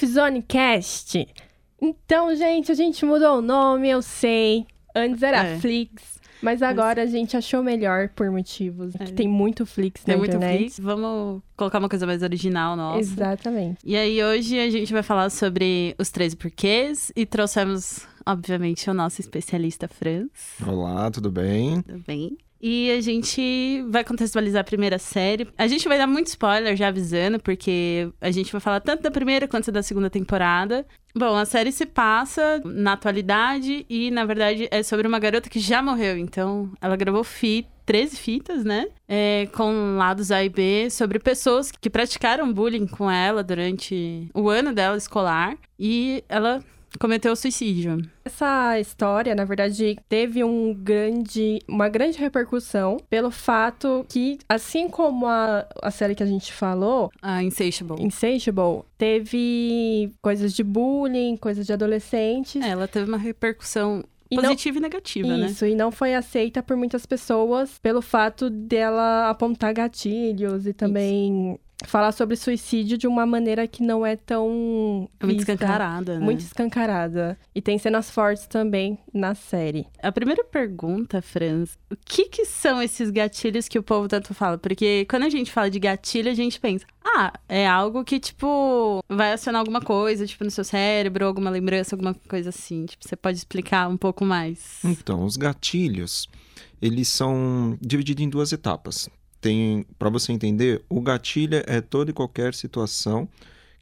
Safe Zone Cast. Então, gente, a gente mudou o nome, eu sei. Antes era É. Flix, mas agora a gente achou melhor por motivos. É. Que tem muito Flix Tem na muito internet. Flix. Vamos colocar uma coisa mais original nossa. Exatamente. E aí, hoje a gente vai falar sobre os 13 porquês e trouxemos, obviamente, o nosso especialista Franz. Olá, tudo bem? Tudo bem? E a gente vai contextualizar a primeira série. A gente vai dar muito spoiler já avisando, porque a gente vai falar tanto da primeira quanto da segunda temporada. Bom, a série se passa na atualidade e, na verdade, é sobre uma garota que já morreu. Então, ela gravou fi 13 fitas, né? É, com lados A e B sobre pessoas que praticaram bullying com ela durante o ano dela escolar. E ela cometeu suicídio. Essa história, na verdade, teve um grande, uma grande repercussão pelo fato que, assim como a, a série que a gente falou, A Insatiable. Insatiable, teve coisas de bullying, coisas de adolescentes. É, ela teve uma repercussão E não- positiva e negativa, né? Isso, e não foi aceita por muitas pessoas pelo fato dela apontar gatilhos e também falar sobre suicídio de uma maneira que não é tão. É muito vista, escancarada, né? Muito escancarada. E tem cenas fortes também na série. A primeira pergunta, Franz, o que que são esses gatilhos que o povo tanto fala? Porque quando a gente fala de gatilho, a gente pensa, ah, é algo que, tipo, vai acionar alguma coisa, tipo, no seu cérebro, alguma lembrança, alguma coisa assim. Tipo, você pode explicar um pouco mais? Então, os gatilhos, eles são divididos em duas etapas. Tem, para você entender, o gatilho é toda e qualquer situação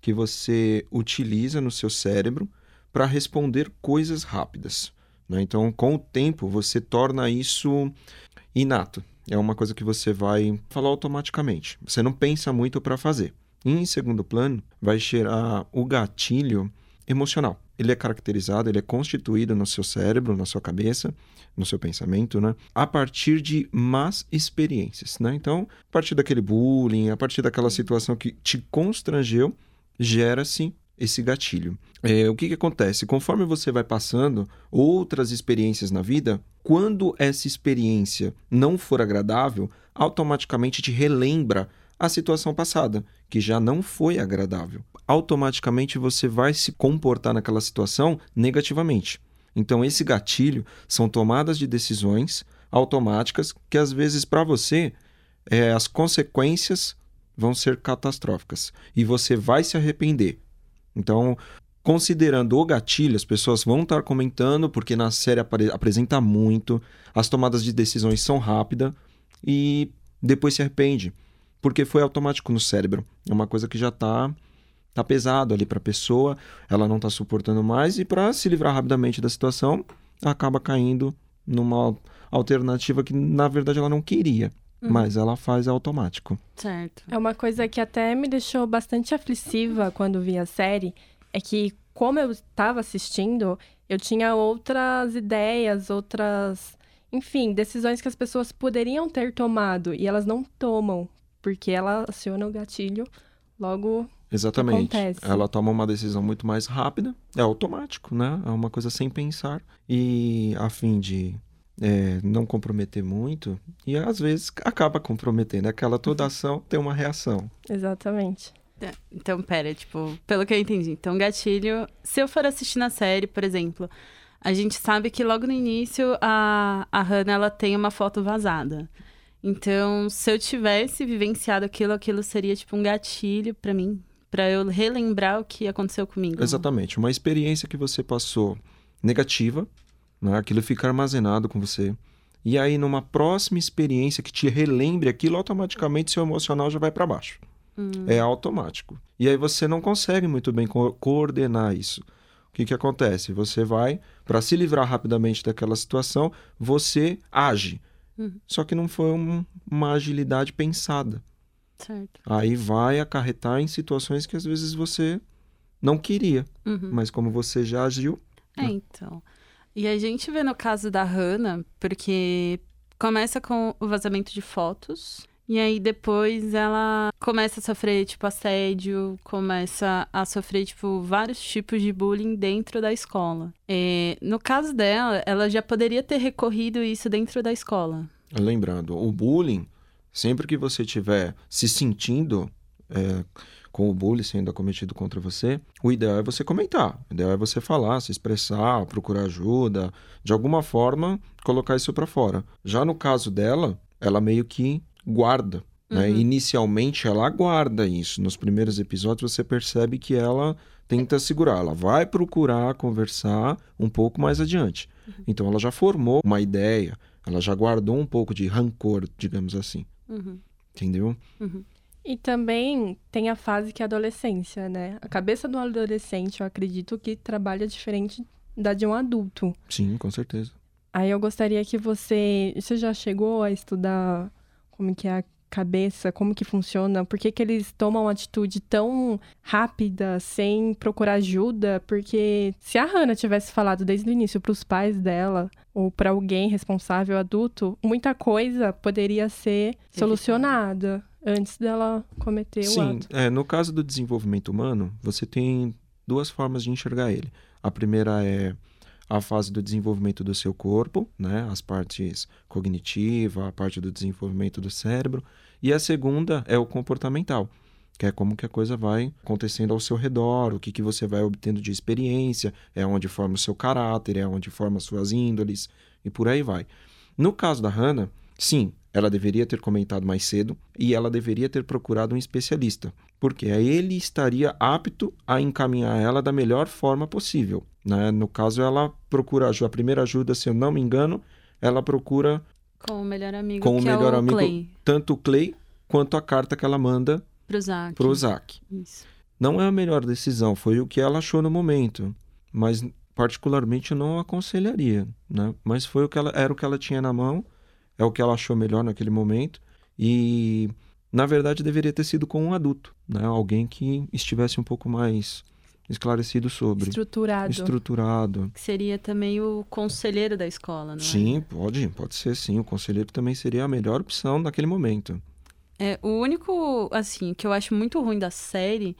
que você utiliza no seu cérebro para responder coisas rápidas. né? Então, com o tempo, você torna isso inato. É uma coisa que você vai falar automaticamente. Você não pensa muito para fazer. E, em segundo plano, vai gerar o gatilho emocional. Ele é caracterizado, ele é constituído no seu cérebro, na sua cabeça, no seu pensamento, né? A partir de más experiências, né? Então, a partir daquele bullying, a partir daquela situação que te constrangeu, gera-se esse gatilho. É, o que, que acontece? Conforme você vai passando outras experiências na vida, quando essa experiência não for agradável, automaticamente te relembra a situação passada, que já não foi agradável. Automaticamente você vai se comportar naquela situação negativamente. Então, esse gatilho são tomadas de decisões automáticas que, às vezes, para você, é, as consequências vão ser catastróficas e você vai se arrepender. Então, considerando o gatilho, as pessoas vão estar comentando, porque na série apresenta muito, as tomadas de decisões são rápidas e depois se arrepende, porque foi automático no cérebro. É uma coisa que já está tá pesado ali para a pessoa, ela não está suportando mais e para se livrar rapidamente da situação, acaba caindo numa alternativa que na verdade ela não queria, mas ela faz automático. Certo. É uma coisa que até me deixou bastante aflitiva quando vi a série, é que como eu estava assistindo, eu tinha outras ideias, outras, enfim, decisões que as pessoas poderiam ter tomado e elas não tomam, porque ela aciona o gatilho logo Exatamente. acontece. Ela toma uma decisão muito mais rápida, é automático, né? É uma coisa sem pensar. E a fim de é, não comprometer muito, e às vezes acaba comprometendo. Aquela toda ação tem uma reação. exatamente. É, Então, pera, tipo, pelo que eu entendi. Então, gatilho, se eu for assistir na série, por exemplo, a gente sabe que logo no início a, a Hannah, ela tem uma foto vazada. Então, se eu tivesse vivenciado aquilo, aquilo seria tipo um gatilho pra mim, pra eu relembrar o que aconteceu comigo. Exatamente. Uma experiência que você passou negativa, né? aquilo fica armazenado com você. E aí, numa próxima experiência que te relembre aquilo, automaticamente seu emocional já vai para baixo. É automático. E aí você não consegue muito bem co- coordenar isso. O que, que acontece? Você vai, para se livrar rapidamente daquela situação, você age. Uhum. Só que não foi um- uma agilidade pensada. Certo. Aí vai acarretar em situações que às vezes você não queria. Uhum. Mas como você já agiu, É, então. E a gente vê no caso da Hannah, porque começa com o vazamento de fotos. E aí depois ela começa a sofrer, tipo, assédio, começa a sofrer, tipo, vários tipos de bullying dentro da escola. É, no caso dela, ela já poderia ter recorrido isso dentro da escola. lembrando, o bullying, sempre que você estiver se sentindo é, com o bullying sendo acometido contra você, o ideal é você comentar. O ideal é você falar, se expressar, procurar ajuda, de alguma forma colocar isso para fora. Já no caso dela, ela meio que guarda. Né? Uhum. Inicialmente ela guarda isso. Nos primeiros episódios você percebe que ela tenta segurar, ela vai procurar conversar um pouco mais adiante. Então ela já formou uma ideia, ela já guardou um pouco de rancor, digamos assim. Uhum. Entendeu? E também tem a fase que é a adolescência, né? A cabeça do adolescente, eu acredito que trabalha diferente da de um adulto. Sim, com certeza. Aí eu gostaria que você. Você já chegou a estudar como que é a cabeça, como que funciona? Por que, que eles tomam uma atitude tão rápida, sem procurar ajuda? Porque se a Hannah tivesse falado desde o início para os pais dela, ou para alguém responsável adulto, muita coisa poderia ser solucionada antes dela cometer o Sim, ato. é, no caso do desenvolvimento humano, você tem duas formas de enxergar ele. A primeira é a fase do desenvolvimento do seu corpo, né, as partes cognitiva, a parte do desenvolvimento do cérebro, e a segunda é o comportamental, que é como que a coisa vai acontecendo ao seu redor, o que, que você vai obtendo de experiência, é onde forma o seu caráter, é onde forma suas índoles, e por aí vai. No caso da Hannah, sim, ela deveria ter comentado mais cedo e ela deveria ter procurado um especialista, porque ele estaria apto a encaminhar ela da melhor forma possível. Né? No caso, ela procura ajuda, a primeira ajuda, se eu não me engano, ela procura Com o melhor amigo, com o que melhor é o amigo Clay, tanto o Clay quanto a carta que ela manda pro Zack. pro Zack. Isso. Não é a melhor decisão, foi o que ela achou no momento, mas particularmente eu não aconselharia, né? Mas foi o que ela era o que ela tinha na mão, é o que ela achou melhor naquele momento e na verdade deveria ter sido com um adulto, né? Alguém que estivesse um pouco mais esclarecido sobre, Estruturado. estruturado. Que seria também o conselheiro da escola, não é? Sim, pode, pode ser sim. O conselheiro também seria a melhor opção naquele momento. É, o único, assim, que eu acho muito ruim da série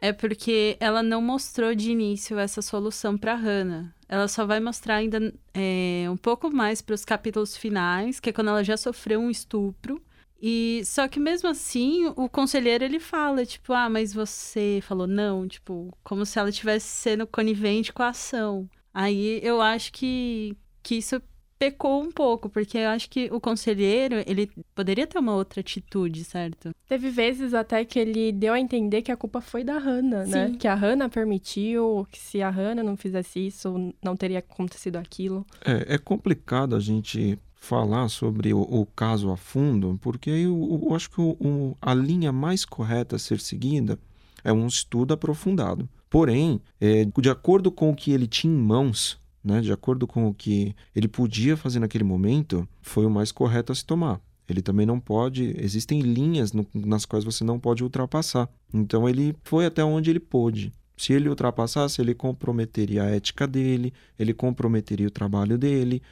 é porque ela não mostrou de início essa solução pra Hannah. Ela só vai mostrar ainda é, um pouco mais para os capítulos finais, que é quando ela já sofreu um estupro. E só que mesmo assim, o conselheiro ele fala, tipo, ah, mas você falou não, tipo, como se ela estivesse sendo conivente com a ação. Aí eu acho que, que isso pecou um pouco, porque eu acho que o conselheiro, ele poderia ter uma outra atitude, certo? Teve vezes até que ele deu a entender que a culpa foi da Hannah, né? Sim. Que a Hannah permitiu, que se a Hannah não fizesse isso, não teria acontecido aquilo. É, é complicado a gente falar sobre o, o caso a fundo, porque eu, eu acho que o- o- a linha mais correta a ser seguida é um estudo aprofundado. Porém, é, de acordo com o que ele tinha em mãos, né, de acordo com o que ele podia fazer naquele momento, foi o mais correto a se tomar. Ele também não pode. Existem linhas no- nas quais você não pode ultrapassar. Então ele foi até onde ele pôde. Se ele ultrapassasse, ele comprometeria a ética dele, ele comprometeria o trabalho dele.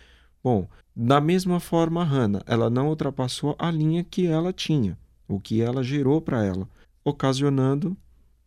Bom, da mesma forma, a Hannah, ela não ultrapassou a linha que ela tinha, o que ela gerou para ela, ocasionando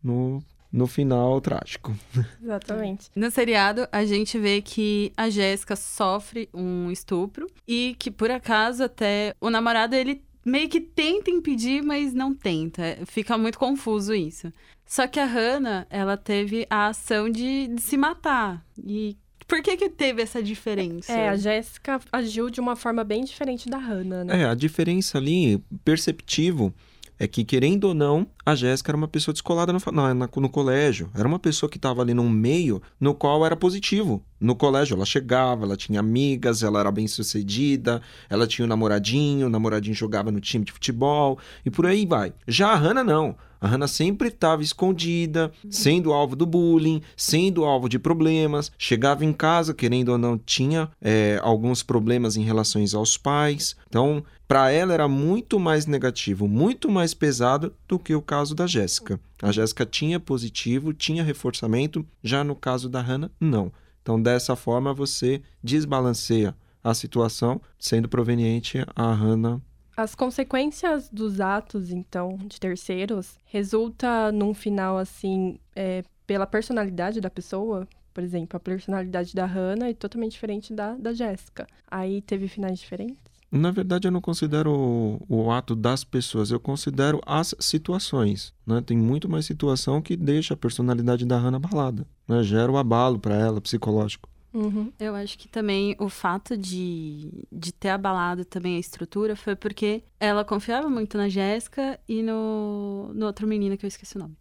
no, no final trágico. Exatamente. No seriado, a gente vê que a Jéssica sofre um estupro e que, por acaso, até o namorado, ele meio que tenta impedir, mas não tenta. Fica muito confuso isso. Só que a Hannah, ela teve a ação de, de se matar. E por que que teve essa diferença? É, a Jéssica agiu de uma forma bem diferente da Hannah, né? É, a diferença ali, perceptível, é que, querendo ou não, a Jéssica era uma pessoa descolada no, na- na- no colégio. Era uma pessoa que estava ali num meio no qual era positivo. No colégio, ela chegava, ela tinha amigas, ela era bem sucedida, ela tinha um namoradinho, o namoradinho jogava no time de futebol e por aí vai. Já a Hannah, não. A Hannah sempre estava escondida, sendo alvo do bullying, sendo alvo de problemas. Chegava em casa, querendo ou não, tinha é, alguns problemas em relação aos pais. Então, para ela era muito mais negativo, muito mais pesado do que o caso da Jéssica. A Jéssica tinha positivo, tinha reforçamento, já no caso da Hannah, não. Então, dessa forma, você desbalanceia a situação, sendo proveniente a Hannah. As consequências dos atos, então, de terceiros, resulta num final, assim, é, pela personalidade da pessoa. Por exemplo, a personalidade da Hannah é totalmente diferente da, da Jéssica. Aí teve finais diferentes? Na verdade, eu não considero o, o ato das pessoas, eu considero as situações. Né? Tem muito mais situação que deixa a personalidade da Hannah abalada. Né? Gera o abalo para ela, psicológico. Uhum. Eu acho que também o fato de, de ter abalado também a estrutura foi porque ela confiava muito na Jéssica e no, no outro menino que eu esqueci o nome.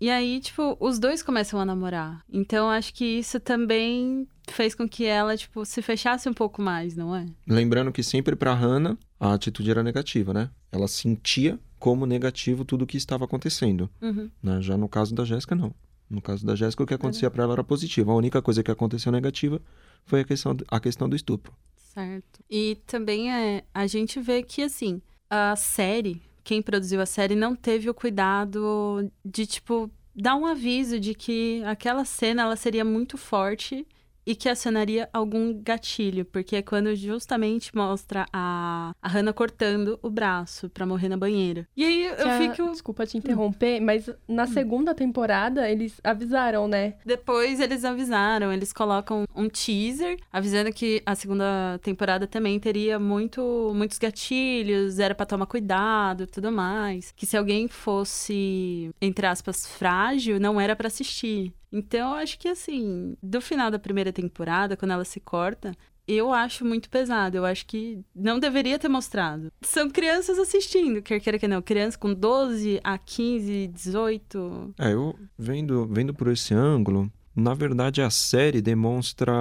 E aí, tipo, os dois começam a namorar. Então, acho que isso também fez com que ela, tipo, se fechasse um pouco mais, não é? Lembrando que sempre para Hannah a atitude era negativa, né? Ela sentia como negativo tudo o que estava acontecendo. Uhum. Né? Já no caso da Jéssica, não. No caso da Jéssica, o que acontecia para ela era positivo. A única coisa que aconteceu negativa foi a questão, a questão do estupro. Certo. E também é, a gente vê que, assim, a série, quem produziu a série, não teve o cuidado de, tipo, dar um aviso de que aquela cena ela seria muito forte e que acionaria algum gatilho, porque é quando justamente mostra a, a Hannah cortando o braço pra morrer na banheira. E aí eu Que a- fico. Desculpa te interromper, mas na segunda temporada eles avisaram, né? Depois eles avisaram, eles colocam um teaser avisando que a segunda temporada também teria muito, muitos gatilhos, era pra tomar cuidado e tudo mais. Que se alguém fosse, entre aspas, frágil, não era pra assistir. Então eu acho que assim, do final da primeira temporada, quando ela se corta. Eu acho muito pesado. Eu acho que não deveria ter mostrado. São crianças assistindo, quer queira que não. Crianças com 12 a 15, 18. É, eu vendo, vendo por esse ângulo, na verdade a série demonstra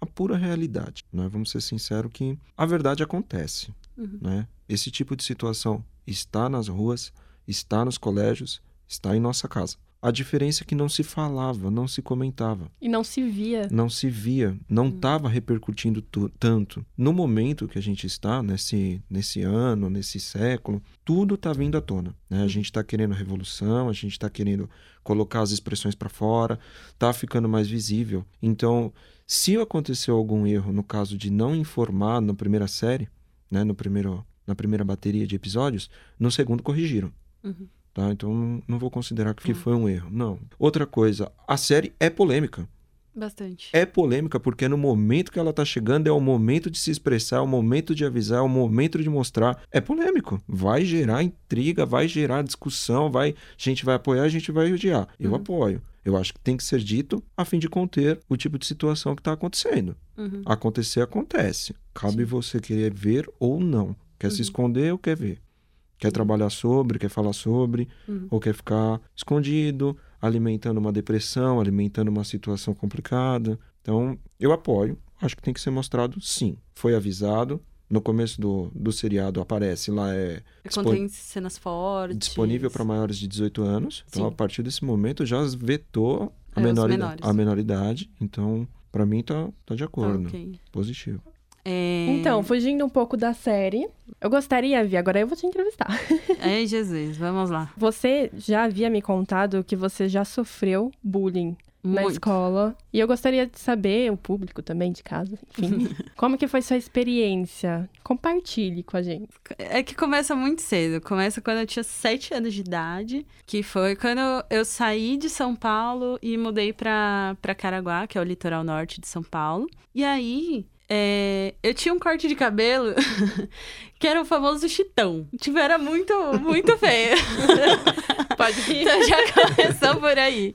a pura realidade. Né? Vamos ser sinceros que a verdade acontece. Uhum. Né? Esse tipo de situação está nas ruas, está nos colégios, está em nossa casa. A diferença é que não se falava, não se comentava, E não se via. não se via, não estava repercutindo tu- tanto. No momento que a gente está, nesse, nesse ano, nesse século, tudo está vindo à tona. Né? A gente está querendo revolução, a gente está querendo colocar as expressões para fora, está ficando mais visível. Então, se aconteceu algum erro no caso de não informar na primeira série, né, no primeiro, na primeira bateria de episódios, no segundo corrigiram. Uhum. Tá? Então não- vou considerar que foi um erro. Não. Outra coisa, a série é polêmica. Bastante. É polêmica porque no momento que ela tá chegando é o momento de se expressar, é o momento de avisar, é o momento de mostrar. É polêmico. Vai gerar intriga, vai gerar discussão, vai, a gente vai apoiar, a gente vai odiar. Eu Uhum. apoio. Eu acho que tem que ser dito a fim de conter o tipo de situação que está acontecendo. Uhum. Acontecer, acontece. Cabe você querer ver ou não. Quer se Uhum. esconder ou quer ver? Quer trabalhar sobre, quer falar sobre, Uhum. ou quer ficar escondido, alimentando uma depressão, alimentando uma situação complicada. Então, eu apoio. Acho que tem que ser mostrado sim. Foi avisado. No começo do, do seriado aparece lá, é Contém cenas fortes. disponível para maiores de 18 anos. Então, Sim. a partir desse momento, já vetou a, É, menores. a menoridade. Então, para mim, tá, tá de Tá, acordo. ok. Positivo. É... Então, fugindo um pouco da série, eu gostaria, Vi, agora eu vou te entrevistar. Ai, Jesus, vamos lá. Você já havia me contado que você já sofreu bullying na Muito. escola. E eu gostaria de saber, o público também de casa, enfim, como que foi sua experiência? Compartilhe com a gente. É que começa muito cedo. Começa quando eu tinha sete anos de idade, que foi quando eu saí de São Paulo e mudei pra, pra Caraguá, que é o litoral norte de São Paulo. E aí, é, eu tinha um corte de cabelo que era o famoso chitão. Tipo, era muito, muito feio. Pode ir. Então já começou por aí.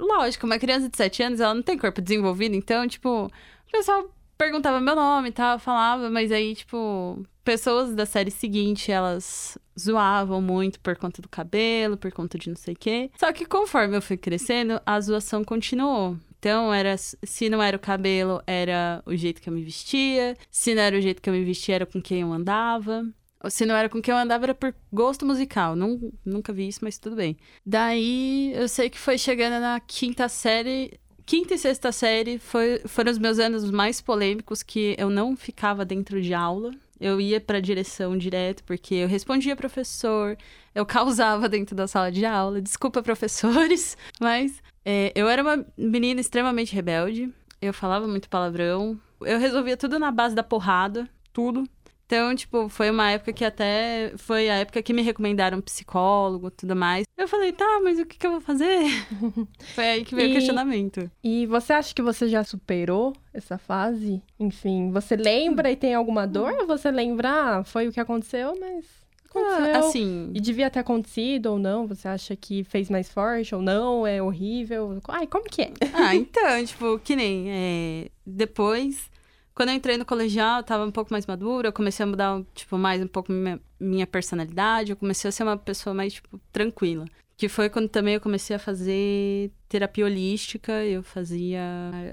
Lógico, uma criança de 7 anos, ela não tem corpo desenvolvido, então, tipo, o pessoal perguntava meu nome e tal, falava, mas aí, tipo, pessoas da série seguinte, elas zoavam muito por conta do cabelo, por conta de não sei o quê. Só que conforme eu fui crescendo, a zoação continuou. Então, era, se não era o cabelo, era o jeito que eu me vestia. Se não era o jeito que eu me vestia, era com quem eu andava. Ou se não era com quem eu andava, era por gosto musical. Nun- nunca vi isso, mas tudo bem. Daí, eu sei que foi chegando na quinta série. Quinta e sexta série foi, foram os meus anos mais polêmicos que eu não ficava dentro de aula. Eu ia pra direção direto, porque eu respondia professor, eu causava dentro da sala de aula. Desculpa, professores, mas é, eu era uma menina extremamente rebelde. Eu falava muito palavrão. Eu resolvia tudo na base da porrada, tudo. Então, tipo, foi uma época que até foi a época que me recomendaram psicólogo e tudo mais. Eu falei, tá, mas o que, que eu vou fazer? foi aí que veio E- o questionamento. E você acha que você já superou essa fase? Enfim, você lembra e tem alguma dor? Ou você lembra, ah, foi o que aconteceu, mas aconteceu. Ah, assim, E devia ter acontecido ou não? Você acha que fez mais forte ou não? É horrível? Ai, como que é? Ah, então, tipo, que nem. é, depois, quando eu entrei no colegial, eu tava um pouco mais madura, eu comecei a mudar, tipo, mais um pouco minha, minha personalidade, eu comecei a ser uma pessoa mais, tipo, tranquila. Que foi quando também eu comecei a fazer terapia holística, eu fazia.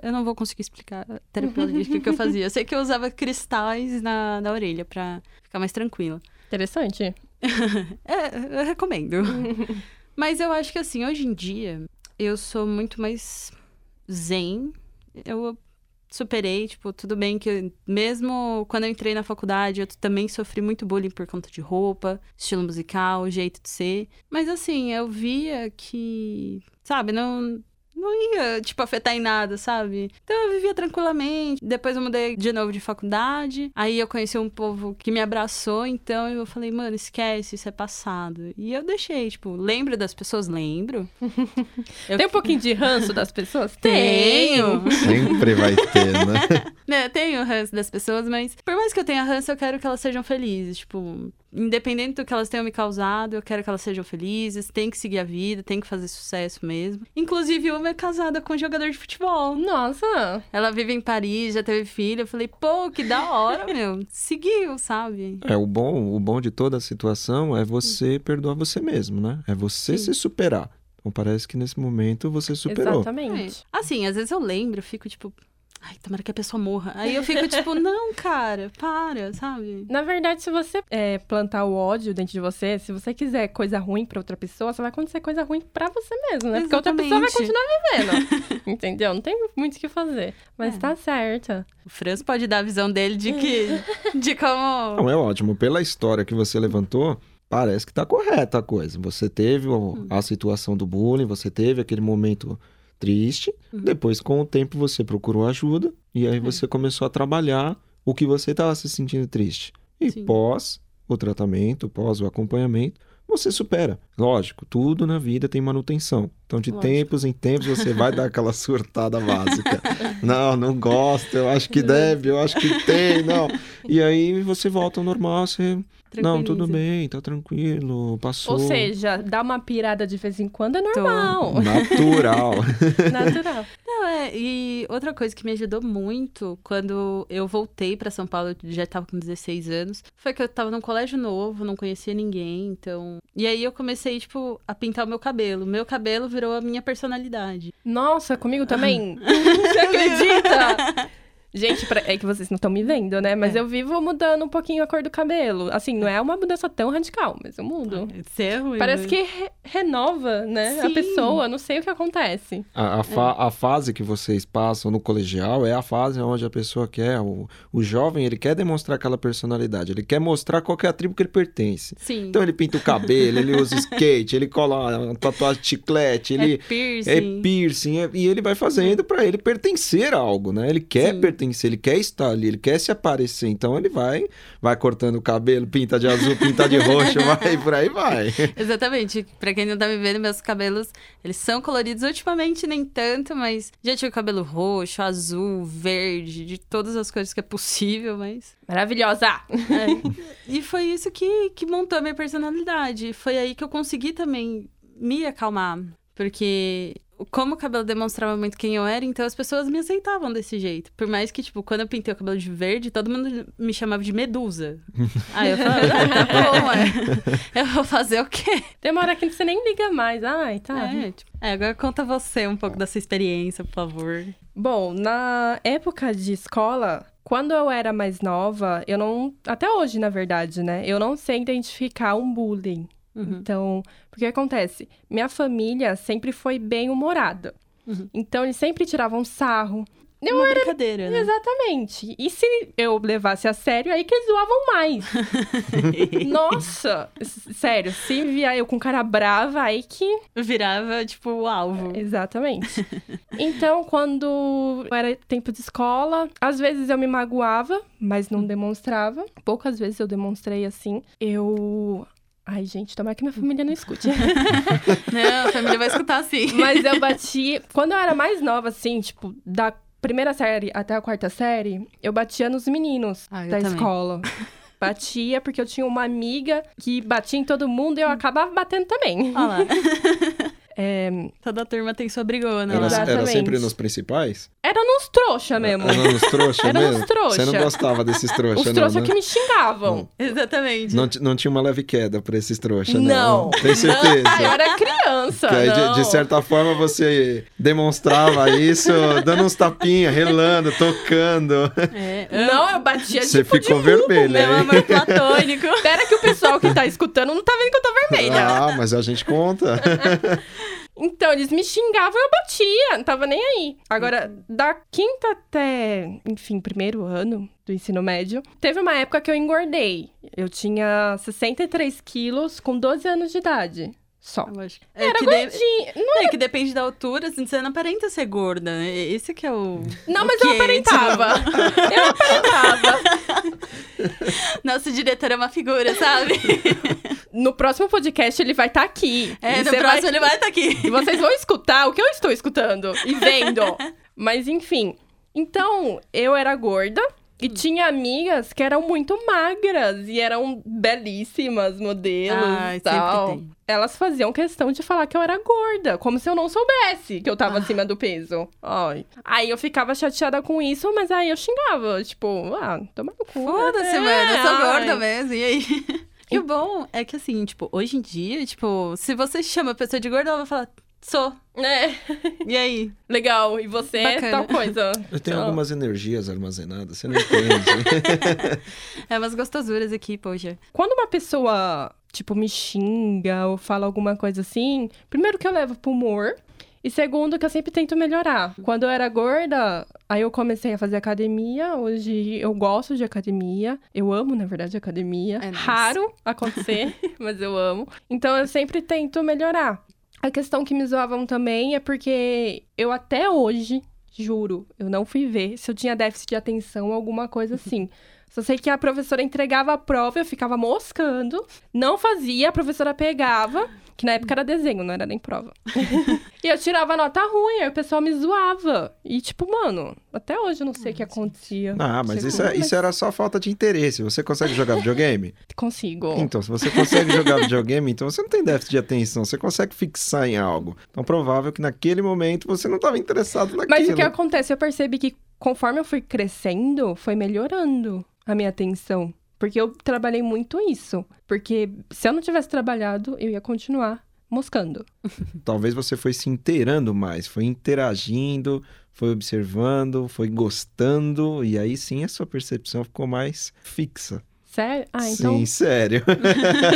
Eu não vou conseguir explicar a terapia holística que eu fazia. Eu sei que eu usava cristais na, na orelha pra ficar mais tranquila. Interessante. É, eu recomendo. Mas eu acho que assim, hoje em dia, eu sou muito mais zen. Eu superei, tipo, tudo bem que mesmo quando eu entrei na faculdade, eu também sofri muito bullying por conta de roupa, estilo musical, jeito de ser. Mas assim, eu via que, sabe, não não ia, tipo, afetar em nada, sabe? Então eu vivia tranquilamente. Depois eu mudei de novo de faculdade. Aí eu conheci um povo que me abraçou, então eu falei, mano, esquece, isso é passado. E eu deixei, tipo, lembro das pessoas? Lembro. Eu Tem um pouquinho de ranço das pessoas? Tenho! Sempre vai ter, né? né, tenho ranço das pessoas, mas por mais que eu tenha ranço, eu quero que elas sejam felizes. Tipo, independente do que elas tenham me causado, eu quero que elas sejam felizes, tem que seguir a vida, tem que fazer sucesso mesmo. Inclusive, uma é casada com um jogador de futebol. Nossa! Ela vive em Paris, já teve filho. Eu falei, pô, que da hora, meu. Seguiu, sabe? É, o bom, o bom de toda a situação é você perdoar você mesmo, né? É você Sim. se superar. Então parece que nesse momento você superou. Exatamente. Assim, às vezes eu lembro, eu fico tipo, ai, tomara que a pessoa morra. Aí eu fico tipo, não, cara, para, sabe? Na verdade, se você é, plantar o ódio dentro de você, se você quiser coisa ruim pra outra pessoa, só vai acontecer coisa ruim pra você mesmo, né? Porque a outra pessoa vai Exatamente. continuar vivendo. entendeu? Não tem muito o que fazer. Mas É. tá certa. O Franz pode dar a visão dele de que. de como. Não, é ótimo. Pela história que você levantou, parece que tá correta a coisa. Você teve o- a situação do bullying, você teve aquele momento triste. Uhum. Depois, com o tempo, você procurou ajuda. E aí você começou a trabalhar o que você estava se sentindo triste. E Sim. pós o tratamento, pós o acompanhamento, você supera. Lógico, tudo na vida tem manutenção. Então, de Lógico. tempos em tempos, você vai dar aquela surtada básica. não, não gosto, eu acho que deve, eu acho que tem, não. E aí você volta ao normal, você. Não, tudo bem, tá tranquilo, passou. Ou seja, dar uma pirada de vez em quando é normal. Natural. Natural. Não, é, e outra coisa que me ajudou muito quando eu voltei pra São Paulo, eu já tava com 16 anos, foi que eu tava num colégio novo, não conhecia ninguém, então. E aí eu comecei, tipo, a pintar o meu cabelo. Meu cabelo virou a minha personalidade. Nossa, comigo também? Você acredita? Gente, pra- é que vocês não estão me vendo, né? Mas É. eu vivo mudando um pouquinho a cor do cabelo. Assim, não é uma mudança tão radical, mas eu mudo. Você é ruim, Parece né? que re- renova, né? A Sim. pessoa, não sei o que acontece. A, a, fa- a fase que vocês passam no colegial é a fase onde a pessoa quer, o, o jovem, ele quer demonstrar aquela personalidade, ele quer mostrar qual que é a tribo que ele pertence. Sim. Então ele pinta o cabelo, ele usa skate, ele cola uma tatuagem de chiclete, ele é piercing. é piercing, é- e ele vai fazendo pra ele pertencer a algo, né? Ele quer Sim. pertencer, ele quer estar ali, ele quer se aparecer, então ele vai, vai cortando o cabelo, pinta de azul, pinta de roxo, vai por aí vai. Exatamente. Pra quem não tá me vendo, meus cabelos, eles são coloridos. Ultimamente nem tanto, mas já tive cabelo roxo, azul, verde, de todas as cores que é possível, mas... Maravilhosa! É. e foi isso que, que montou a minha personalidade. Foi aí que eu consegui também me acalmar. Porque como o cabelo demonstrava muito quem eu era, então as pessoas me aceitavam desse jeito. Por mais que, tipo, quando eu pintei o cabelo de verde, todo mundo me chamava de medusa. Aí eu falava, ah, tá bom, é. Eu vou fazer o quê? Hora que você nem liga mais. Ai, tá. É, tipo, é, agora conta você um pouco da sua experiência, por favor. Bom, na época de escola, quando eu era mais nova, eu não. Até hoje, na verdade, né? Eu não sei identificar um bullying. Uhum. Então, porque acontece? Minha família sempre foi bem humorada. Uhum. Então, eles sempre tiravam sarro. Eu Uma brincadeira, né? Exatamente. E se eu levasse a sério, aí que eles zoavam mais. Nossa! Sério, se via eu com cara brava, aí que. Virava, tipo, o alvo. Exatamente. Então, quando era tempo de escola, às vezes eu me magoava, mas não demonstrava. Poucas vezes eu demonstrei assim. Eu. Ai, gente, tomara que minha família não escute. Não, a família vai escutar assim. Mas eu bati. Quando eu era mais nova, assim, tipo, da primeira série até a quarta série, eu batia nos meninos Ah, da escola. Batia porque eu tinha uma amiga que batia em todo mundo e eu acabava batendo também. Olha lá. É, Toda turma tem sua brigona Era, lá. Exato. era sempre nos principais? era nos trouxa mesmo. Era nos trouxa Era mesmo? nos trouxa. Você não gostava desses trouxa, Os não, trouxa né? que me xingavam. Exatamente. Não, não tinha uma leve queda pra esses trouxa, Não. não. Tem certeza? Ah, eu era criança. Que aí, de, não. de certa forma, você demonstrava isso dando uns tapinhas, relando, tocando. É. Não, eu batia Você tipo ficou de burro vermelha, Meu hein? amor platônico. Espera que o pessoal que tá escutando não tá vendo que eu tô vermelha. Ah, mas a gente conta. Então, eles me xingavam e eu batia, não tava nem aí. Agora, da quinta até, enfim, primeiro ano do ensino médio, teve uma época que eu engordei. Eu tinha 63 quilos com 12 anos de idade. Só. Eu acho. É Era que, de- gordinha. Não, é que depende da altura, assim, você não aparenta ser gorda. né? Esse que é o. não o mas eu aparentava. Eu aparentava. Nosso diretor é uma figura, sabe? No próximo podcast ele vai estar aqui. É, no próximo vai- ele vai estar aqui. E vocês vão escutar o que eu estou escutando e vendo. Mas enfim. Então, eu era gorda e tinha amigas que eram muito magras e eram belíssimas modelos Ai, e tal. sempre tem. Elas faziam questão de falar que eu era gorda, como se eu não soubesse que eu tava Ah. acima do peso. Ai. Aí eu ficava chateada com isso, mas aí eu xingava, tipo, ah, toma no cu. Foda-se, É, mano. Eu sou ai. gorda mesmo. E aí? E o bom é que, assim, tipo, hoje em dia, tipo, se você chama a pessoa de gorda, ela vai falar, sou. É, E aí? legal. E você é Bacana. tal coisa. Eu tenho Então, algumas energias armazenadas, você não entende. É umas gostosuras aqui, poxa. Quando uma pessoa, tipo, me xinga ou fala alguma coisa assim, primeiro que eu levo pro humor. E segundo, que eu sempre tento melhorar. Quando eu era gorda, aí eu comecei a fazer academia. Hoje eu gosto de academia. Eu amo, na verdade, academia. É. Raro acontecer, mas eu amo. Então eu sempre tento melhorar. A questão que me zoavam também é porque eu até hoje, juro, eu não fui ver se eu tinha déficit de atenção ou alguma coisa assim. Só sei que a professora entregava a prova, eu ficava moscando, não fazia, a professora pegava, que na época era desenho, não era nem prova. e eu tirava nota ruim, aí o pessoal me zoava. E tipo, mano, até hoje eu não sei o que acontecia. Ah, mas isso, como, é- isso era só falta de interesse. Você consegue jogar videogame? Consigo. Então, se você consegue jogar videogame, então você não tem déficit de atenção, você consegue fixar em algo. Então, provável que naquele momento você não estava interessado naquilo. Mas o que acontece? Eu percebi que conforme eu fui crescendo, foi melhorando a minha atenção. Porque eu trabalhei muito isso. Porque se eu não tivesse trabalhado, eu ia continuar moscando. Talvez você foi se inteirando mais, foi interagindo, foi observando, foi gostando, e aí sim a sua percepção ficou mais fixa. Sério? Ah, então. Sim, sério.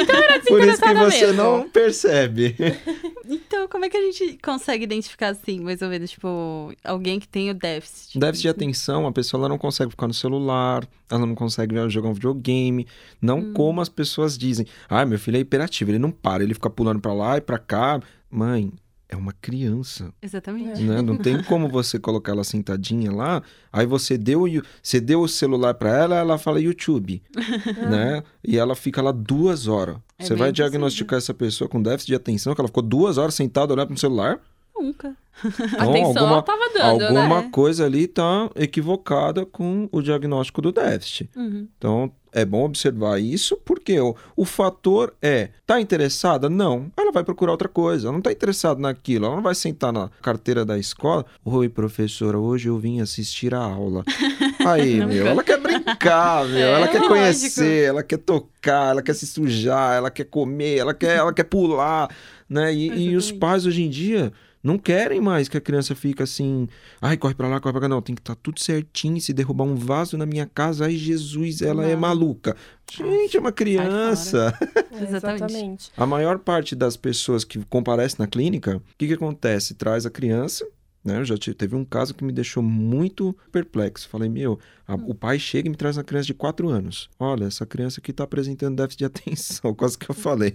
Então era Por isso que você mesmo. não percebe. Então, como é que a gente consegue identificar, assim, mais ou menos, tipo, alguém que tem o déficit? Déficit de atenção, a pessoa ela não consegue ficar no celular, ela não consegue jogar um videogame, não Hum. como as pessoas dizem. Ah, meu filho é hiperativo, ele não para, ele fica pulando pra lá e pra cá. Mãe, é uma criança, Exatamente. né? Não tem como você colocar ela sentadinha lá, aí você deu, o você deu o celular pra ela, ela fala YouTube, né? E ela fica lá duas horas. É você vai possível. diagnosticar essa pessoa com déficit de atenção, que ela ficou duas horas sentada olhando pro celular? Nunca. Então, Atenção alguma- ela tava dando, Alguma né? coisa ali tá equivocada com o diagnóstico do déficit. Uhum. Então, é bom observar isso, porque o, o fator é, tá interessada? Não. Ela vai procurar outra coisa. Ela não tá interessada naquilo. Ela não vai sentar na carteira da escola. Oi, professora, hoje eu vim assistir a aula. Aí, Não meu, ela quer brincar, meu. É, ela quer lógico. conhecer, ela quer tocar, ela quer se sujar, ela quer comer, ela quer, ela quer pular, né? E, e os pais hoje em dia não querem mais que a criança fique assim, ai, corre pra lá, corre pra cá. Não, tem que estar tudo certinho. Se derrubar um vaso na minha casa, ai, Jesus, ela é Não. maluca. Gente, é uma criança. Exatamente. Exatamente. A maior parte das pessoas que comparecem na clínica, o que, que acontece? Traz a criança, Né? Eu já teve um caso que me deixou muito perplexo. Falei, meu, a, o pai chega e me traz uma criança de 4 anos. Olha, essa criança aqui está apresentando déficit de atenção. Quase que eu falei.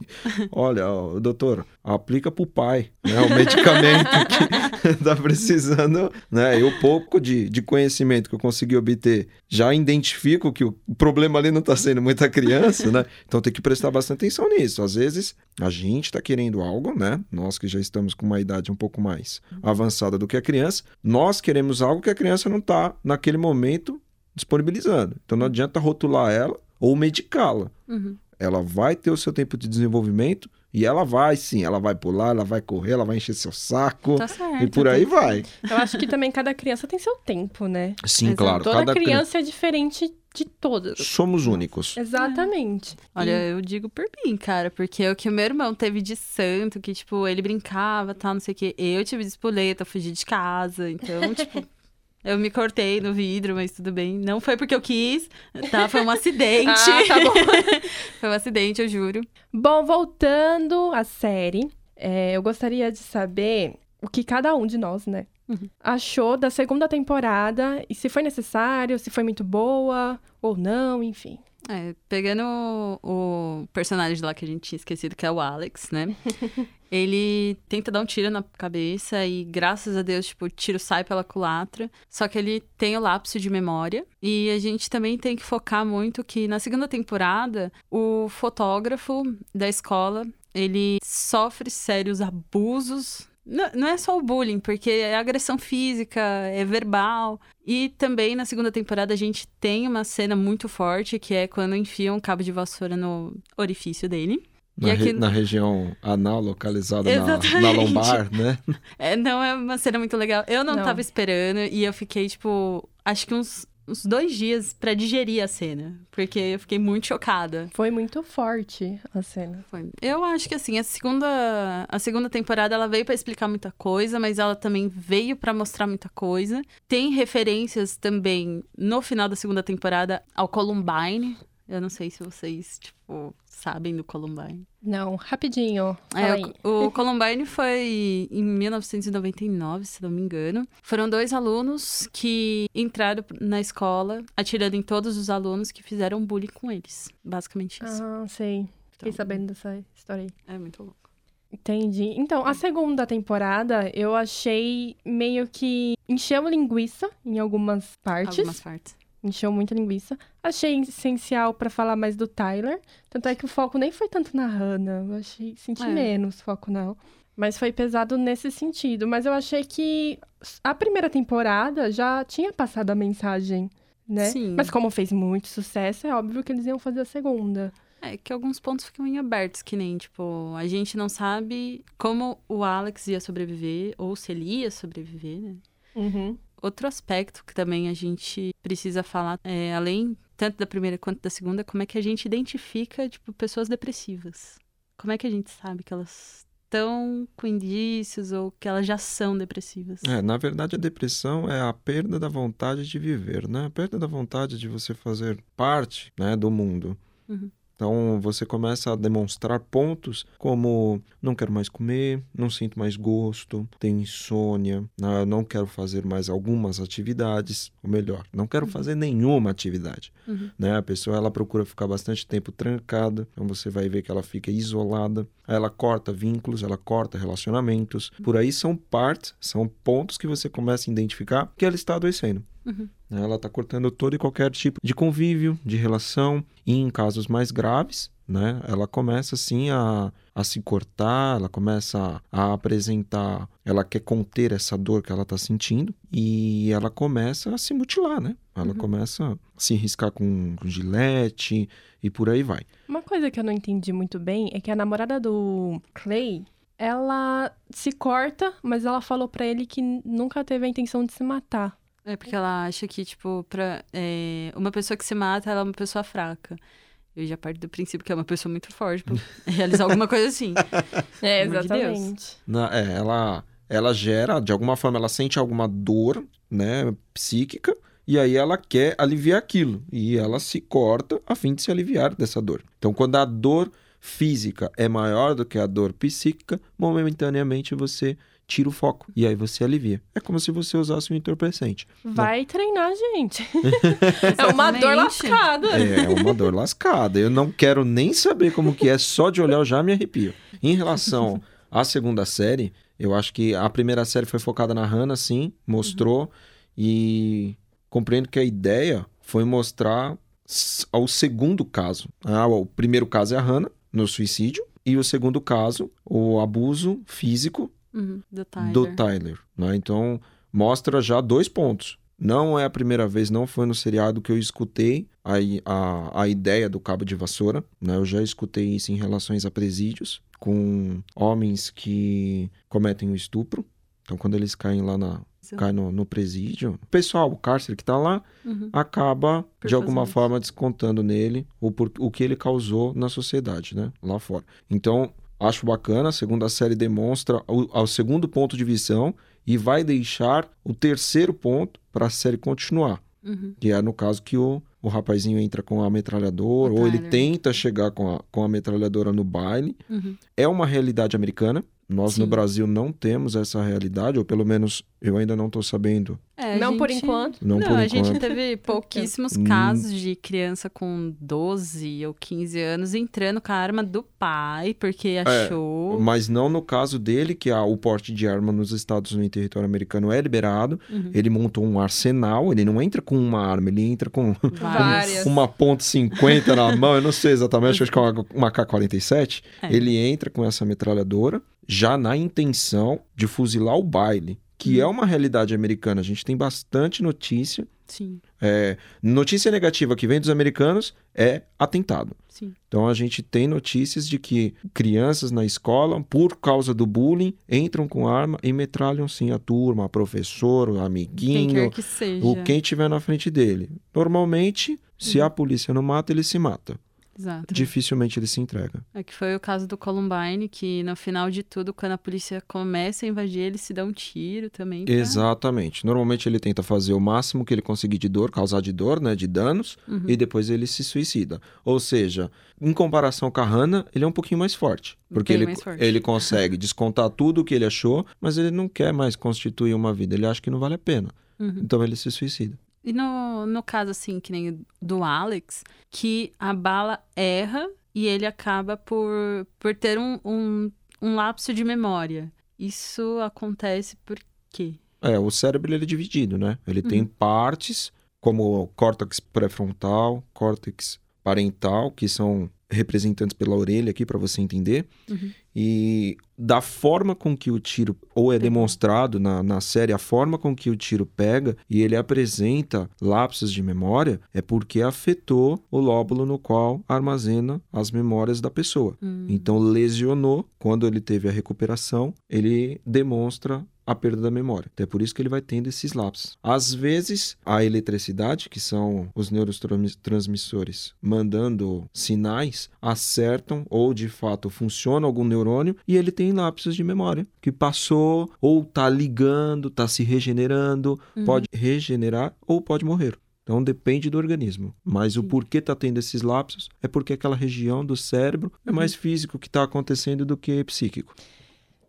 Olha, ó, doutor, aplica pro pai né, o medicamento que está precisando. Né? E o pouco de, de conhecimento que eu consegui obter, já identifico que o problema ali não está sendo muita criança, né? Então tem que prestar bastante atenção nisso. Às vezes a gente está querendo algo, né? Nós que já estamos com uma idade um pouco mais avançada do que a criança, nós queremos algo que a criança não está, naquele momento, disponibilizando. Então não adianta rotular ela ou medicá-la. Uhum. Ela vai ter o seu tempo de desenvolvimento e ela vai sim, ela vai pular, ela vai correr, ela vai encher seu saco Tá certo. e por aí vai. Eu acho que também cada criança tem seu tempo, né? Sim, Exato. claro. Toda cada criança é diferente de todas. Somos únicos. Exatamente. Olha, E- eu digo por mim, cara, porque o que o meu irmão teve de santo, que, tipo, ele brincava, tal, não sei o quê. Eu tive de espoleta, fugi de casa, então, tipo... Eu me cortei no vidro, mas tudo bem. Não foi porque eu quis, tá? Foi um acidente. Ah, tá bom. foi um acidente, eu juro. Bom, voltando à série, é, eu gostaria de saber o que cada um de nós, né, Uhum. achou da segunda temporada e se foi necessário, se foi muito boa ou não, enfim. É, pegando o, o personagem lá que a gente tinha esquecido, que é o Alex, né? ele tenta dar um tiro na cabeça e, graças a Deus, tipo, o tiro sai pela culatra. Só que ele tem o lapso de memória. E a gente também tem que focar muito que, na segunda temporada, o fotógrafo da escola, ele sofre sérios abusos não, não é só o bullying, porque é agressão física, é verbal. E também na segunda temporada a gente tem uma cena muito forte, que é quando enfiam um cabo de vassoura no orifício dele. E Na, aqui- re- na região anal, localizada na, na lombar, né? É, não é uma cena muito legal. Eu não, Não. tava esperando e eu fiquei, tipo, acho que uns, uns dois dias pra digerir a cena. Porque eu fiquei muito chocada. Foi muito forte a cena. Foi. Eu acho que assim, a segunda, a segunda temporada ela veio pra explicar muita coisa, mas ela também veio pra mostrar muita coisa. Tem referências também no final da segunda temporada ao Columbine. Eu não sei se vocês, tipo, sabem do Columbine. Não, rapidinho. É, o, o Columbine foi em 1999, se não me engano. Foram dois alunos que entraram na escola atirando em todos os alunos que fizeram bullying com eles. Basicamente isso. Ah, sei. Fiquei Então, sabendo dessa história aí. É muito louco. Entendi. Então, a segunda temporada eu achei meio que encheu linguiça em algumas partes. Algumas partes. Encheu muita linguiça. Achei essencial pra falar mais do Tyler. Tanto é que o foco nem foi tanto na Hannah. Eu achei. Senti É. menos foco nela. Mas foi pesado nesse sentido. Mas eu achei que a primeira temporada já tinha passado a mensagem, né? Sim. Mas como fez muito sucesso, é óbvio que eles iam fazer a segunda. É que alguns pontos ficam em abertos, que nem, tipo, a gente não sabe como o Alex ia sobreviver, ou se ele ia sobreviver, né? Uhum. Outro aspecto que também a gente precisa falar, é, além tanto da primeira quanto da segunda, como é que a gente identifica, tipo, pessoas depressivas. Como é que a gente sabe que elas estão com indícios ou que elas já são depressivas? É, na verdade, a depressão é a perda da vontade de viver, né? A perda da vontade de você fazer parte né, do mundo. Uhum. Então, você começa a demonstrar pontos como não quero mais comer, não sinto mais gosto, tenho insônia, né, não quero fazer mais algumas atividades, ou melhor, não quero fazer nenhuma atividade. Uhum. Né? A pessoa ela procura ficar bastante tempo trancada, então você vai ver que ela fica isolada, aí ela corta vínculos, ela corta relacionamentos. Por aí são partes, são pontos que você começa a identificar que ela está adoecendo. Uhum. Né? Ela está cortando todo e qualquer tipo de convívio, de relação, e em casos mais graves, né? Ela começa assim a, a se cortar, ela começa a apresentar, ela quer conter essa dor que ela está sentindo e ela começa a se mutilar, né? Ela Uhum. começa a se riscar com, com gilete e por aí vai. Uma coisa que eu não entendi muito bem é que a namorada do Clay, ela se corta, mas ela falou pra ele que nunca teve a intenção de se matar. É porque ela acha que, tipo, pra, é, uma pessoa que se mata, ela é uma pessoa fraca. Eu já parto do princípio que é uma pessoa muito forte pra realizar alguma coisa assim. É, amor de Deus. exatamente. Na- é, ela, ela gera, de alguma forma, ela sente alguma dor, né, psíquica, e aí ela quer aliviar aquilo. E ela se corta a fim de se aliviar dessa dor. Então, quando a dor física é maior do que a dor psíquica, momentaneamente você tira o foco e aí você alivia. É como se você usasse um entorpecente. Vai treinar, gente. é uma dor lascada. É uma dor lascada. Eu não quero nem saber como que é, só de olhar eu já me arrepio. Em relação à segunda série, eu acho que a primeira série foi focada na Hannah, sim, mostrou e compreendo que a ideia foi mostrar ao segundo caso. Ah, o primeiro caso é a Hannah, no suicídio, e o segundo caso, o abuso físico Uhum, do Tyler. do Tyler. né? Então, mostra já dois pontos. Não é a primeira vez, não foi no seriado que eu escutei a, a, a ideia do cabo de vassoura. Né? Eu já escutei isso em relações a presídios, com homens que cometem o estupro. Então, quando eles caem lá na. Caem no, no presídio, o pessoal, o cárcere que tá lá, Uhum. acaba, Por de alguma isso. forma, descontando nele o, por- o que ele causou na sociedade, né? Lá fora. Então, acho bacana. A segunda série demonstra o, o segundo ponto de visão e vai deixar o terceiro ponto para a série continuar. Uhum. Que é no caso que o, o rapazinho entra com a metralhadora, ou ele Tyler. tenta chegar com a, com a metralhadora no baile. Uhum. É uma realidade americana. Nós no Sim. Brasil não temos essa realidade, ou pelo menos eu ainda não estou sabendo. É, Não por gente- enquanto. Não, Não, por a enquanto. gente teve pouquíssimos Hum. casos de criança com 12 ou 15 anos entrando com a arma do pai porque achou. Mas não no caso dele, que o porte de arma nos Estados Unidos em território americano é liberado. Uhum. Ele montou um arsenal, ele não entra com uma arma, ele entra com uma ponto .50 na mão, eu não sei exatamente, acho que é uma, uma K-47. É. Ele entra com essa metralhadora, já na intenção de fuzilar o baile, que é uma realidade americana. A gente tem bastante notícia. Sim, É, notícia negativa que vem dos americanos é atentado. sim. Então a gente tem notícias de que crianças na escola, por causa do bullying, entram com arma e metralham sim a turma, a professor, o Quem amiguinho, que seja. o quem tiver na frente dele. Normalmente, se Uhum. a polícia não mata, ele se mata. Exato. Dificilmente ele se entrega. É que foi o caso do Columbine, que no final de tudo, quando a polícia começa a invadir, ele se dá um tiro também. pra- Exatamente. Normalmente ele tenta fazer o máximo que ele conseguir de dor, causar de dor, né, de danos, Uhum. e depois ele se suicida. Ou seja, em comparação com a Hannah, ele é um pouquinho mais forte. Porque Bem ele, mais forte. ele consegue descontar tudo o que ele achou, mas ele não quer mais constituir uma vida. Ele acha que não vale a pena. Uhum. Então ele se suicida. E no, no caso, assim, que nem do Alex, que a bala erra e ele acaba por, por ter um, um, um lapso de memória. Isso acontece por quê? É, o cérebro ele é dividido, né? Ele Uhum. tem partes, como o córtex pré-frontal, córtex parental, que são representantes pela orelha aqui para você entender. Uhum. E da forma com que o tiro, ou é demonstrado na, na série, a forma com que o tiro pega e ele apresenta lapsos de memória, é porque afetou o lóbulo no qual armazena as memórias da pessoa. Hum. Então lesionou, quando ele teve a recuperação, ele demonstra a perda da memória. Então é por isso que ele vai tendo esses lapsos. Às vezes, a eletricidade, que são os neurotransmissores mandando sinais, acertam ou de fato funciona algum neurônio e ele tem lapsos de memória que passou ou tá ligando, tá se regenerando, Uhum. pode regenerar ou pode morrer. Então depende do organismo. Mas o porquê tá tendo esses lapsos é porque aquela região do cérebro é Uhum. mais físico que tá acontecendo do que psíquico.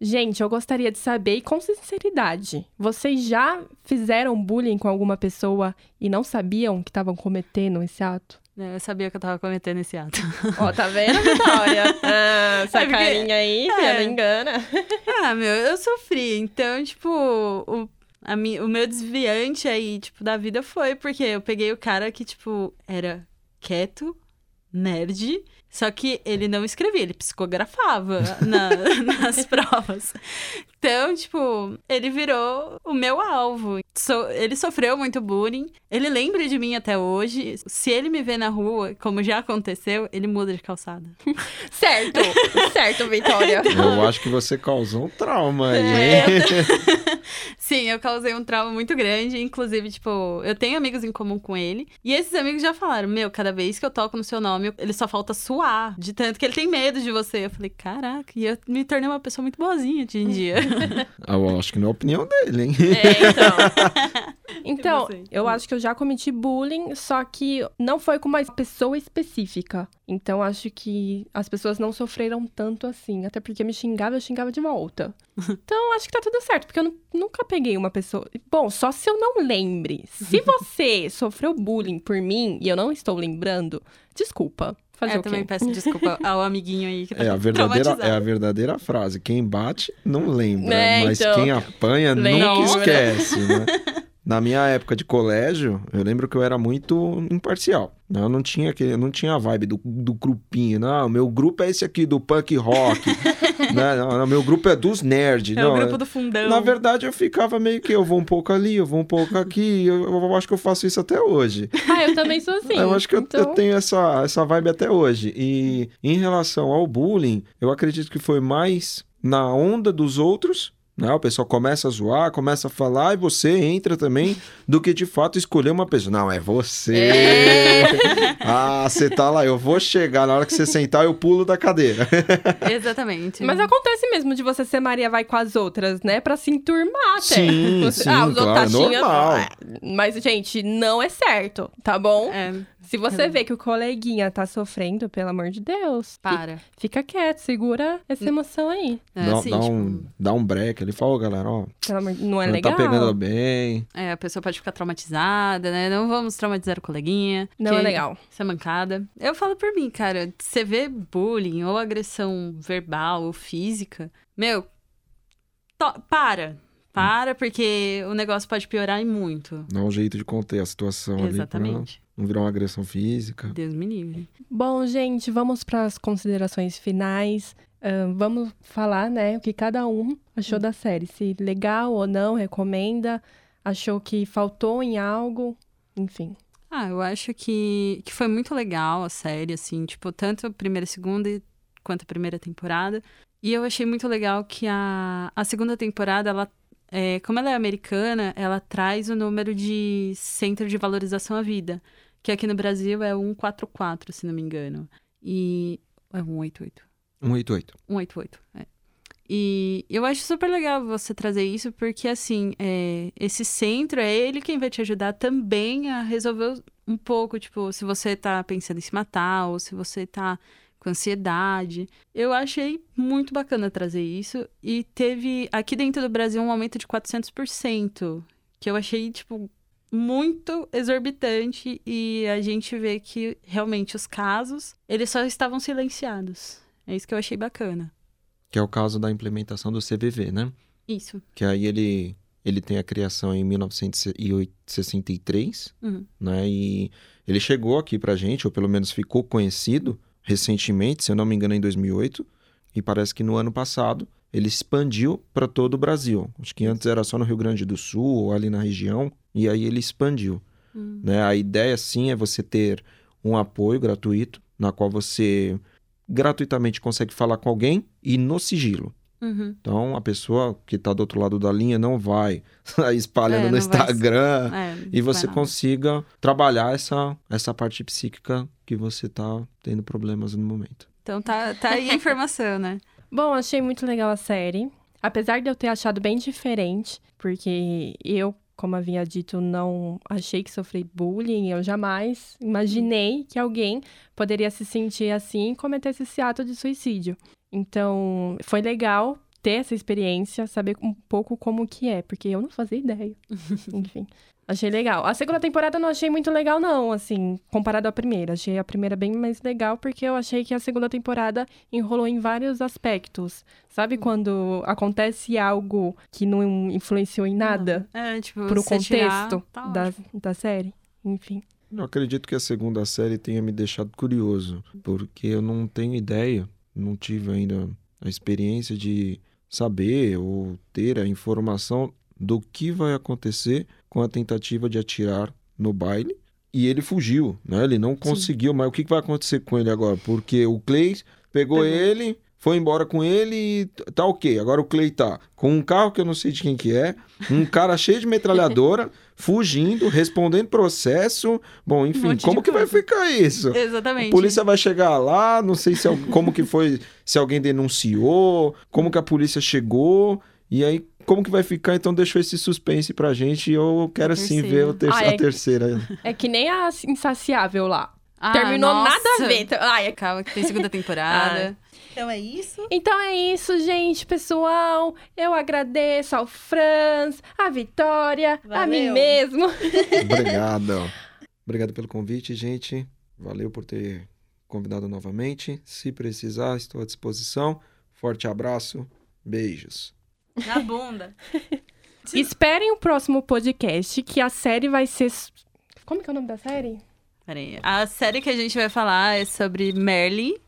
Gente, eu gostaria de saber, e com sinceridade, vocês já fizeram bullying com alguma pessoa e não sabiam que estavam cometendo esse ato? É, Eu sabia que eu tava cometendo esse ato. Ó, tá vendo, Vitória? Ah, essa É porque- carinha aí, é. não engana. ah, meu, eu sofri. Então, tipo, o, a mi, o meu desviante aí, tipo, da vida foi porque eu peguei o cara que, tipo, era quieto, nerd, só que ele não escrevia, ele psicografava na- nas provas. Então, tipo, ele virou o meu alvo. So- ele sofreu muito bullying. Ele lembra de mim até hoje. Se ele me vê na rua, como já aconteceu, ele muda de calçada. Certo, certo, Vitória. Eu acho que você causou um trauma aí, É, hein? Sim, eu causei um trauma muito grande. Inclusive, tipo, eu tenho amigos em comum com ele. E esses amigos já falaram: Meu, cada vez que eu toco no seu nome, ele só falta suar. De tanto que ele tem medo de você. Eu falei: Caraca, e eu me tornei uma pessoa muito boazinha hoje em dia. Eu acho que não é a opinião dele, hein? É, então. Então, eu acho que eu já cometi bullying, só que não foi com uma pessoa específica. Então, acho que as pessoas não sofreram tanto assim. Até porque me xingava, eu xingava de volta. Então, acho que tá tudo certo, porque eu nu- nunca peguei uma pessoa. Bom, só se eu não lembre. Se você sofreu bullying por mim e eu não estou lembrando, desculpa. Fazer É, eu o quê? também peço desculpa ao amiguinho aí que tá É a verdadeira, é a verdadeira frase. Quem bate não lembra, É, mas então. quem apanha Lembra. nunca esquece, né? Na minha época de colégio, eu lembro que eu era muito imparcial. né? Eu não tinha aquele, eu não tinha a vibe do, do grupinho. Não, meu grupo é esse aqui do punk rock. né? Não, não, meu grupo é dos nerds. É não, o grupo do fundão. Na verdade, eu ficava meio que eu vou um pouco ali, eu vou um pouco aqui. Eu, eu acho que eu faço isso até hoje. Ah, eu também sou assim. Eu acho que eu, então... eu tenho essa, essa vibe até hoje. E em relação ao bullying, eu acredito que foi mais na onda dos outros. Né? O pessoal começa a zoar, começa a falar, e você entra também, do que de fato escolher uma pessoa. Não, é você. É. ah, você tá lá, eu vou chegar. Na hora que você sentar, eu pulo da cadeira. Exatamente. Mas acontece mesmo de você ser Maria vai com as outras, né? Pra se enturmar até. Sim, Você- sim, ah, os claro, outros é normal. Ah, Mas, gente, não é certo, tá bom? É, Se você vê que o coleguinha tá sofrendo, pelo amor de Deus, para. fica quieto, segura essa emoção aí. É, dá, assim, dá tipo, um, dá um break. Ele fala, galera, ó, Pelo amor... Não é não legal. tá pegando bem. é, a pessoa pode ficar traumatizada, né? Não vamos traumatizar o coleguinha. Não é legal. Isso é mancada. Eu falo por mim, cara. Você vê bullying ou agressão verbal ou física, meu, to- para. Para, porque o negócio pode piorar e muito. Dá um jeito de conter a situação ali. pra Exatamente. Não virar uma agressão física. Deus me livre. Bom, gente, vamos para as considerações finais. Ahn, vamos falar, né, o que cada um achou da série. Se legal ou não, recomenda. Achou que faltou em algo, enfim. Ah, eu acho que, que foi muito legal a série, assim, tipo, tanto a primeira e segunda quanto a primeira temporada. E eu achei muito legal que a, a segunda temporada, ela, é, como ela é americana, ela traz o número de centro de valorização à vida, que aqui no Brasil é 144, se não me engano. E. É 188. 188. 188, é. E eu acho super legal você trazer isso, porque assim, é, esse centro é ele quem vai te ajudar também a resolver um pouco, tipo, se você tá pensando em se matar, ou se você tá com ansiedade. Eu achei muito bacana trazer isso. E teve aqui dentro do Brasil um aumento de 400%, que eu achei, tipo, muito exorbitante. E a gente vê que realmente os casos, eles só estavam silenciados. É isso que eu achei bacana. Que é o caso da implementação do CVV, né? Isso. Que aí ele, ele tem a criação em 1963, Uhum. né? E ele chegou aqui pra gente, ou pelo menos ficou conhecido recentemente, se eu não me engano, em 2008. E parece que no ano passado ele expandiu para todo o Brasil. Acho que antes era só no Rio Grande do Sul ou ali na região. E aí ele expandiu. Hum. né? A ideia, sim, é você ter um apoio gratuito, na qual você gratuitamente consegue falar com alguém e no sigilo. Uhum. Então, a pessoa que está do outro lado da linha não vai espalhando É, no Instagram É, e você consiga trabalhar essa, essa parte psíquica que você está tendo problemas no momento. Então tá, tá aí a informação, né? Bom, achei muito legal a série. Apesar de eu ter achado bem diferente, porque eu, como havia dito, não achei que sofri bullying, eu jamais imaginei que alguém poderia se sentir assim e cometesse esse ato de suicídio. Então, foi legal ter essa experiência, saber um pouco como que é, porque eu não fazia ideia. Enfim, achei legal. A segunda temporada eu não achei muito legal não, assim, comparado à primeira. Achei a primeira bem mais legal porque eu achei que a segunda temporada enrolou em vários aspectos. Sabe quando acontece algo que não influenciou em nada É, tipo, pro você tirar, contexto tá da, da série? Enfim. Eu acredito que a segunda série tenha me deixado curioso, porque eu não tenho ideia, não tive ainda a experiência de saber ou ter a informação do que vai acontecer com a tentativa de atirar no baile. E ele fugiu, né? Ele não conseguiu, mas o que vai acontecer com ele agora? Porque o Clay pegou Pegou. ele, foi embora com ele e tá ok. Agora o Clay tá com um carro que eu não sei de quem que é, um cara cheio de metralhadora, fugindo, respondendo processo. Bom, enfim, de como que vai coisa. ficar isso? Exatamente. A polícia vai chegar lá, não sei se al- como que foi, se alguém denunciou, como que a polícia chegou, e aí como que vai ficar, então deixou esse suspense pra gente e eu quero A sim ver o ter- Ah, a é- terceira. É que nem a Insaciável lá. Ah, Terminou nossa. nada a ver. Então- Ai, é- Calma, que tem segunda temporada. então é isso. Então é isso, gente, pessoal. Eu agradeço ao Franz, à Vitória, a mim Valeu. mesmo. Obrigado. Obrigado pelo convite, gente. Valeu por ter convidado novamente. Se precisar, estou à disposição. Forte abraço. Beijos. Na bunda. Esperem o próximo podcast, que a série vai ser. Como que é o nome da série? Peraí. A série que a gente vai falar é sobre Merle.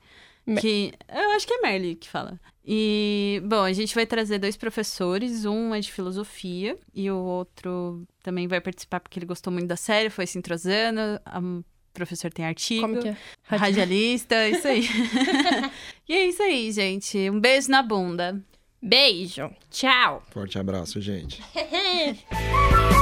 Me- Que. Eu acho que é Merle que fala. E, bom, a gente vai trazer dois professores. Um é de filosofia e o outro também vai participar porque ele gostou muito da série, foi se entrosando. A- O professor tem artigo. Como que é? Radialista, isso aí. e é isso aí, gente. Um beijo na bunda. Beijo. Tchau. Forte abraço, gente.